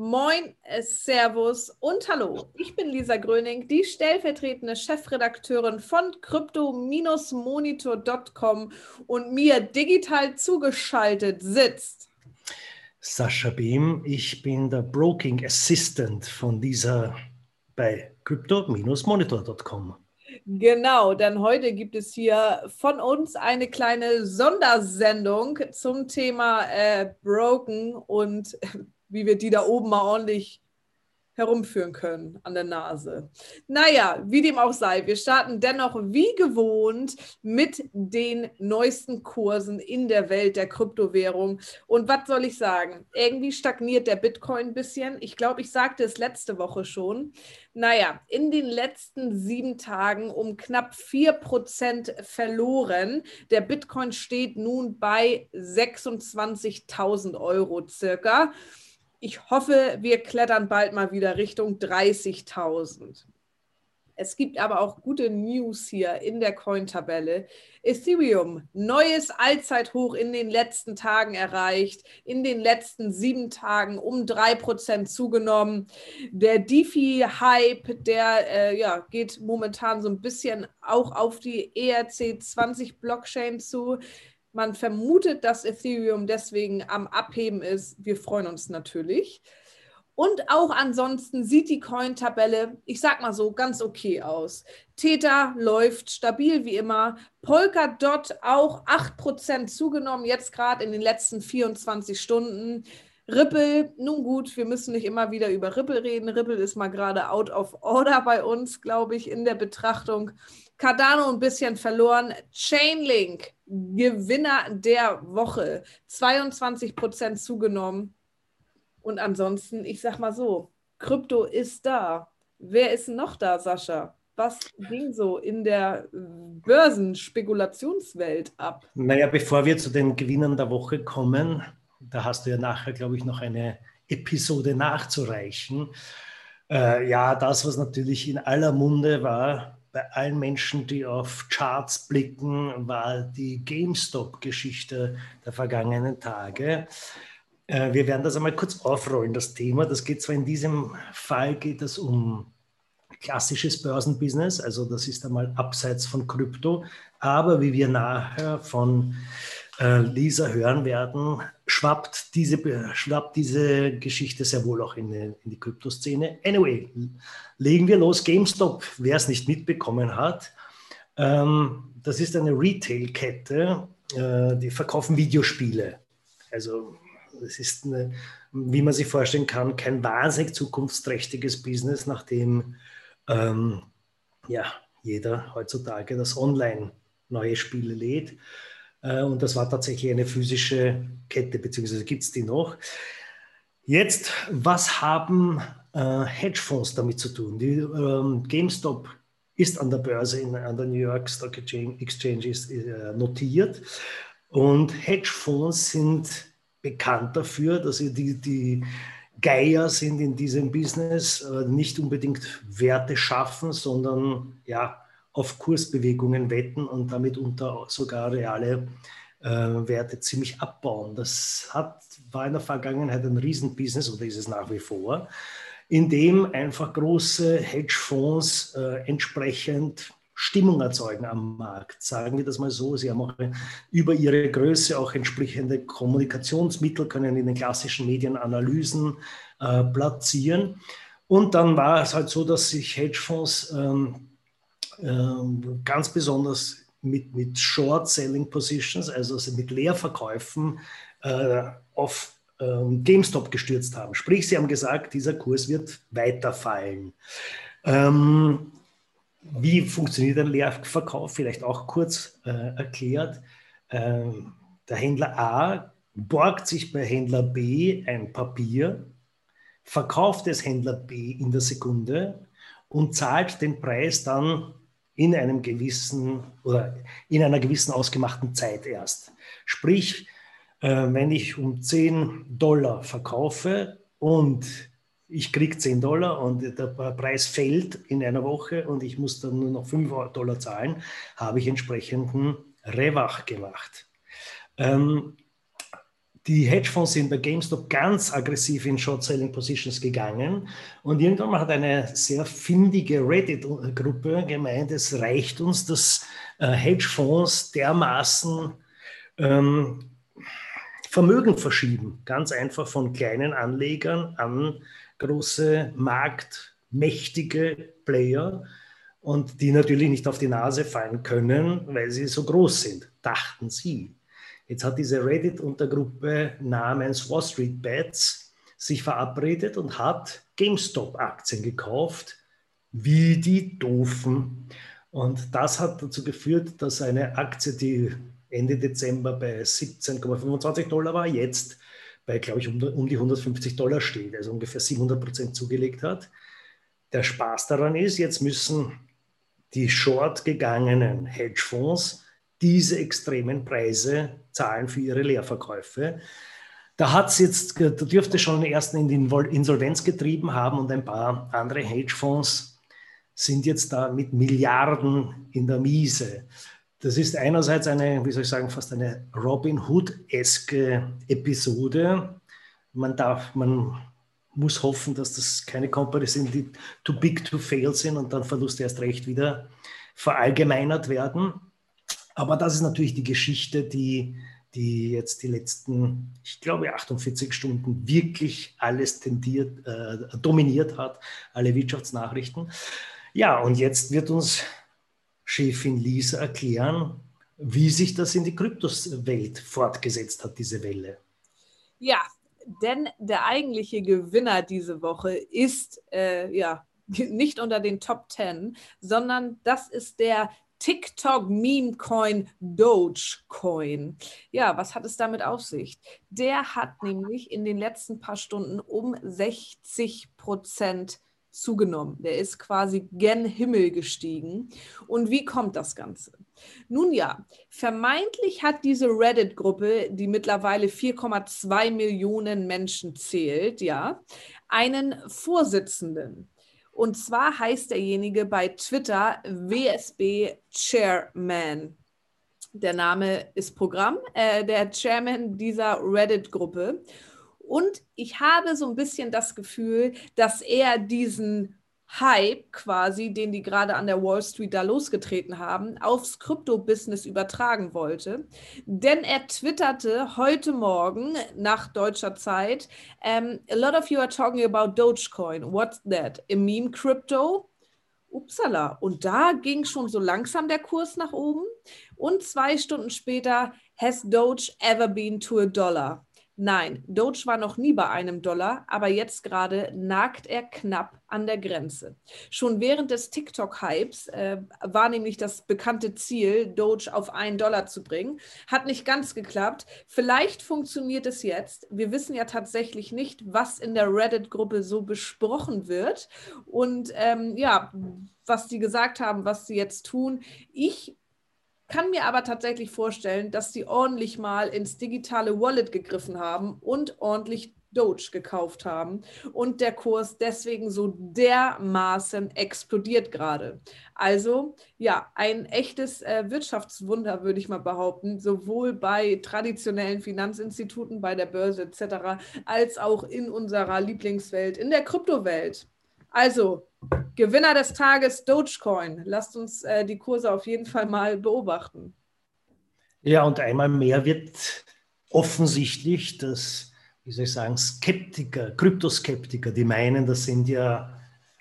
Moin, äh, Servus und Hallo. Ich bin Lisa Gröning, die stellvertretende Chefredakteurin von crypto-monitor.com und mir digital zugeschaltet sitzt Sascha Behm. Ich bin der Broking Assistant von dieser bei crypto-monitor.com. Genau, denn heute gibt es hier von uns eine kleine Sondersendung zum Thema äh, Broken und wie wir die da oben mal ordentlich herumführen können an der Nase. Naja, wie dem auch sei, wir starten dennoch wie gewohnt mit den neuesten Kursen in der Welt der Kryptowährung. Und was soll ich sagen? Irgendwie stagniert der Bitcoin ein bisschen. Ich glaube, ich sagte es letzte Woche schon. Naja, in den letzten sieben Tagen um knapp 4% verloren. Der Bitcoin steht nun bei 26.000 Euro circa. Ich hoffe, wir klettern bald mal wieder Richtung 30.000. Es gibt aber auch gute News hier in der Coin-Tabelle. Ethereum, neues Allzeithoch in den letzten Tagen erreicht, in den letzten sieben Tagen um 3% zugenommen. Der DeFi-Hype, der äh, ja, geht momentan so ein bisschen auch auf die ERC20-Blockchain zu. Man vermutet, dass Ethereum deswegen am Abheben ist. Wir freuen uns natürlich. Und auch ansonsten sieht die Coin-Tabelle, ich sag mal so, ganz okay aus. Theta läuft stabil wie immer. Polkadot auch 8% zugenommen, jetzt gerade in den letzten 24 Stunden. Ripple, nun gut, wir müssen nicht immer wieder über Ripple reden. Ripple ist mal gerade out of order bei uns, glaube ich, in der Betrachtung. Cardano ein bisschen verloren. Chainlink, Gewinner der Woche, 22 Prozent zugenommen. Und ansonsten, ich sag mal so, Krypto ist da. Wer ist noch da, Sascha? Was ging so in der Börsenspekulationswelt ab? Naja, bevor wir zu den Gewinnern der Woche kommen, da hast du ja nachher, glaube ich, noch eine Episode nachzureichen. Äh, ja, das, was natürlich in aller Munde war, bei allen Menschen, die auf Charts blicken, war die GameStop-Geschichte der vergangenen Tage. Äh, wir werden das einmal kurz aufrollen, das Thema. Das geht zwar in diesem Fall geht es um klassisches Börsenbusiness, also das ist einmal abseits von Krypto, aber wie wir nachher von äh, Lisa hören werden, schwappt diese, schwappt diese Geschichte sehr wohl auch in, in die Kryptoszene. Anyway, legen wir los. GameStop, wer es nicht mitbekommen hat, ähm, das ist eine Retail-Kette, äh, die verkaufen Videospiele. Also es ist, eine, wie man sich vorstellen kann, kein wahnsinnig zukunftsträchtiges Business, nachdem ähm, ja, jeder heutzutage das Online neue Spiele lädt. Äh, und das war tatsächlich eine physische Kette, beziehungsweise gibt es die noch. Jetzt, was haben äh, Hedgefonds damit zu tun? Die, ähm, GameStop ist an der Börse, in, an der New York Stock Exchange ist, äh, notiert. Und Hedgefonds sind bekannt dafür, dass sie die, die Geier sind in diesem Business, äh, nicht unbedingt Werte schaffen, sondern ja, auf Kursbewegungen wetten und damit unter sogar reale äh, Werte ziemlich abbauen. Das hat, war in der Vergangenheit ein Riesenbusiness oder ist es nach wie vor, in dem einfach große Hedgefonds äh, entsprechend Stimmung erzeugen am Markt. Sagen wir das mal so. Sie haben auch über ihre Größe auch entsprechende Kommunikationsmittel, können in den klassischen Medien Analysen äh, platzieren. Und dann war es halt so, dass sich Hedgefonds ähm, ganz besonders mit, mit Short-Selling Positions, also mit Leerverkäufen äh, auf ähm, GameStop gestürzt haben. Sprich, sie haben gesagt, dieser Kurs wird weiterfallen. Ähm, wie funktioniert ein Leerverkauf? Vielleicht auch kurz äh, erklärt. Ähm, der Händler A borgt sich bei Händler B ein Papier, verkauft es Händler B in der Sekunde und zahlt den Preis dann in einem gewissen oder in einer gewissen ausgemachten Zeit erst. Sprich, äh, wenn ich um 10 Dollar verkaufe und ich kriege 10 Dollar und der Preis fällt in einer Woche und ich muss dann nur noch 5 Dollar zahlen, habe ich entsprechenden Rewach gemacht. Ähm, die Hedgefonds sind bei GameStop ganz aggressiv in Short-Selling-Positions gegangen und irgendwann hat eine sehr findige Reddit-Gruppe gemeint, es reicht uns, dass äh, Hedgefonds dermaßen ähm, Vermögen verschieben, ganz einfach von kleinen Anlegern an große marktmächtige Player und die natürlich nicht auf die Nase fallen können, weil sie so groß sind, dachten sie. Jetzt hat diese Reddit-Untergruppe namens Wall Street Bets sich verabredet und hat GameStop-Aktien gekauft, wie die Doofen. Und das hat dazu geführt, dass eine Aktie, die Ende Dezember bei 17,25 Dollar war, jetzt bei, glaube ich, um, um die 150 Dollar steht, also ungefähr 700 Prozent zugelegt hat. Der Spaß daran ist, jetzt müssen die short gegangenen Hedgefonds diese extremen Preise zahlen für ihre Leerverkäufe. Da hat es jetzt, da dürfte schon den ersten in die Insolvenz getrieben haben und ein paar andere Hedgefonds sind jetzt da mit Milliarden in der Miese. Das ist einerseits eine, wie soll ich sagen, fast eine Robin Hood-eske Episode. Man darf, man muss hoffen, dass das keine Companies sind, die too big to fail sind und dann Verluste erst recht wieder verallgemeinert werden. Aber das ist natürlich die Geschichte, die, die jetzt die letzten, ich glaube, 48 Stunden wirklich alles tendiert, äh, dominiert hat, alle Wirtschaftsnachrichten. Ja, und jetzt wird uns Chefin Lisa erklären, wie sich das in die Kryptoswelt fortgesetzt hat, diese Welle. Ja, denn der eigentliche Gewinner diese Woche ist äh, ja nicht unter den Top 10, sondern das ist der TikTok Meme Coin Dogecoin. Ja, was hat es damit auf sich? Der hat nämlich in den letzten paar Stunden um 60 Prozent zugenommen. Der ist quasi gen Himmel gestiegen. Und wie kommt das Ganze? Nun ja, vermeintlich hat diese Reddit-Gruppe, die mittlerweile 4,2 Millionen Menschen zählt, ja, einen Vorsitzenden. Und zwar heißt derjenige bei Twitter WSB Chairman. Der Name ist Programm, äh, der Chairman dieser Reddit-Gruppe. Und ich habe so ein bisschen das Gefühl, dass er diesen Hype quasi, den die gerade an der Wall Street da losgetreten haben, aufs Krypto-Business übertragen wollte. Denn er twitterte heute Morgen nach deutscher Zeit, um, a lot of you are talking about Dogecoin. What's that? A meme crypto? Upsala. Und da ging schon so langsam der Kurs nach oben. Und zwei Stunden später, has Doge ever been to a dollar? Nein, Doge war noch nie bei einem Dollar, aber jetzt gerade nagt er knapp an der Grenze. Schon während des TikTok-Hypes äh, war nämlich das bekannte Ziel, Doge auf einen Dollar zu bringen. Hat nicht ganz geklappt. Vielleicht funktioniert es jetzt. Wir wissen ja tatsächlich nicht, was in der Reddit-Gruppe so besprochen wird. Und ähm, ja, was die gesagt haben, was sie jetzt tun. Ich kann mir aber tatsächlich vorstellen, dass sie ordentlich mal ins digitale Wallet gegriffen haben und ordentlich Doge gekauft haben und der Kurs deswegen so dermaßen explodiert gerade. Also ja, ein echtes äh, Wirtschaftswunder, würde ich mal behaupten, sowohl bei traditionellen Finanzinstituten, bei der Börse etc., als auch in unserer Lieblingswelt, in der Kryptowelt. Also Gewinner des Tages Dogecoin. Lasst uns äh, die Kurse auf jeden Fall mal beobachten. Ja, und einmal mehr wird offensichtlich, dass, wie soll ich sagen, Skeptiker, Kryptoskeptiker, die meinen, das sind ja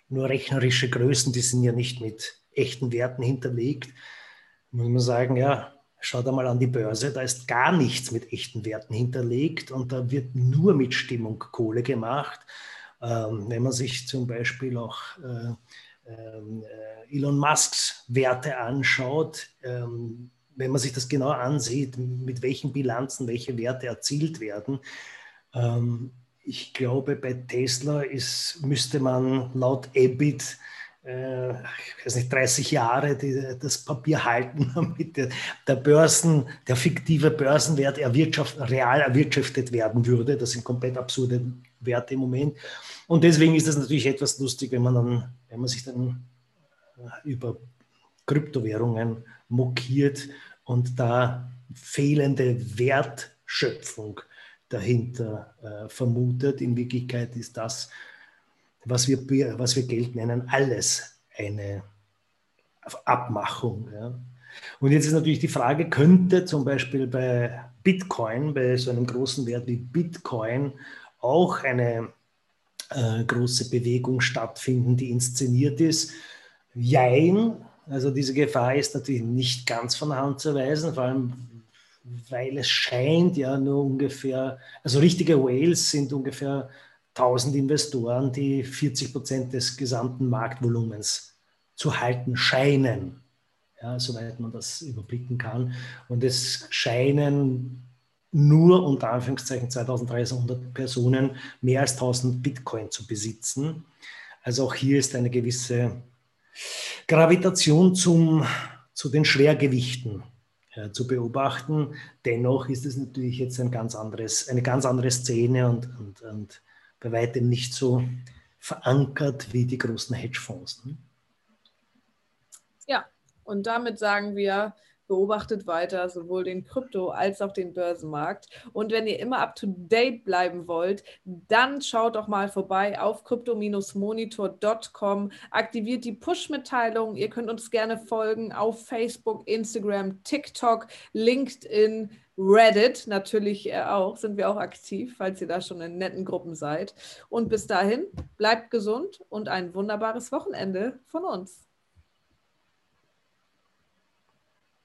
nur rechnerische Größen, die sind ja nicht mit echten Werten hinterlegt. Muss man sagen, ja, schaut einmal an die Börse, da ist gar nichts mit echten Werten hinterlegt und da wird nur mit Stimmung Kohle gemacht. Ähm, wenn man sich zum Beispiel auch äh, ähm, äh, Elon Musks Werte anschaut, ähm, wenn man sich das genau ansieht, mit welchen Bilanzen welche Werte erzielt werden, ich glaube, bei Tesla ist, müsste man laut EBIT äh, ich weiß nicht, 30 Jahre die, das Papier halten, damit der, der, Börsen, der fiktive Börsenwert erwirtschaft, real erwirtschaftet werden würde. Das sind komplett absurde Werte im Moment. Und deswegen ist das natürlich etwas lustig, wenn man dann, wenn man sich dann äh, über Kryptowährungen mokiert und da fehlende Wertschöpfung dahinter äh, vermutet. In Wirklichkeit ist das, was wir, was wir Geld nennen, alles eine Abmachung. Ja. Und jetzt ist natürlich die Frage, könnte zum Beispiel bei Bitcoin, bei so einem großen Wert wie Bitcoin, auch eine äh, große Bewegung stattfinden, die inszeniert ist? Jein. Also diese Gefahr ist natürlich nicht ganz von der Hand zu weisen, vor allem weil es scheint ja nur ungefähr, also richtige Whales sind ungefähr 1000 Investoren, die 40 Prozent des gesamten Marktvolumens zu halten scheinen, ja, soweit man das überblicken kann. Und es scheinen nur unter Anführungszeichen 2300 Personen mehr als 1000 Bitcoin zu besitzen. Also auch hier ist eine gewisse Gravitation zum, zu den Schwergewichten äh, zu beobachten. Dennoch ist es natürlich jetzt ein ganz anderes, eine ganz andere Szene und, und, und bei weitem nicht so verankert wie die großen Hedgefonds. Ne? Ja, und damit sagen wir, beobachtet weiter sowohl den Krypto- als auch den Börsenmarkt. Und wenn ihr immer up-to-date bleiben wollt, dann schaut doch mal vorbei auf crypto-monitor.com, aktiviert die Push-Mitteilung. Ihr könnt uns gerne folgen auf Facebook, Instagram, TikTok, LinkedIn, Reddit natürlich äh, auch, sind wir auch aktiv, falls ihr da schon in netten Gruppen seid. Und bis dahin, bleibt gesund und ein wunderbares Wochenende von uns.